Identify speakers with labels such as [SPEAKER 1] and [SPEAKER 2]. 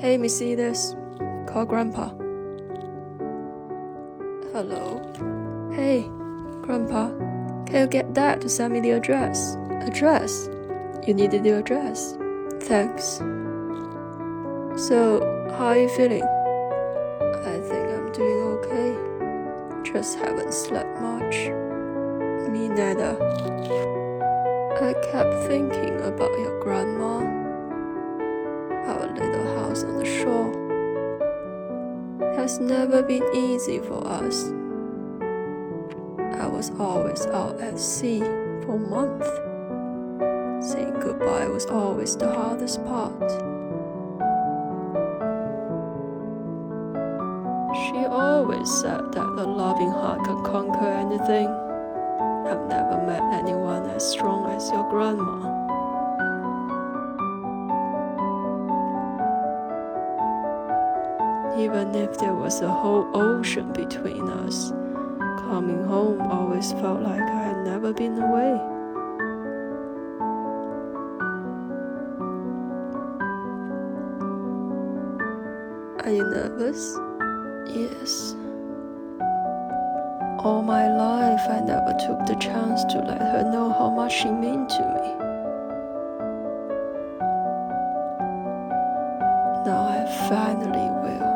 [SPEAKER 1] Hey, Mercedes, call Grandpa. Hello. Hey, Grandpa, can you get Dad to send me the address? Address? You needed the address. Thanks. So, how are you feeling? I think I'm doing okay. Just haven't slept much. Me neither. I kept thinking about your grandma. Our little house on the shore. Has never been easy for us. I was always out at sea for months. Saying goodbye was always the hardest part. She always said that a loving heart can conquer anything. I've never met anyone as strong as your grandma. Even if there was a whole ocean between us, coming home always felt like I had never been away. Are you nervous? Yes. All my life, I never took the chance to let her know how much she meant to me. Now I finally will.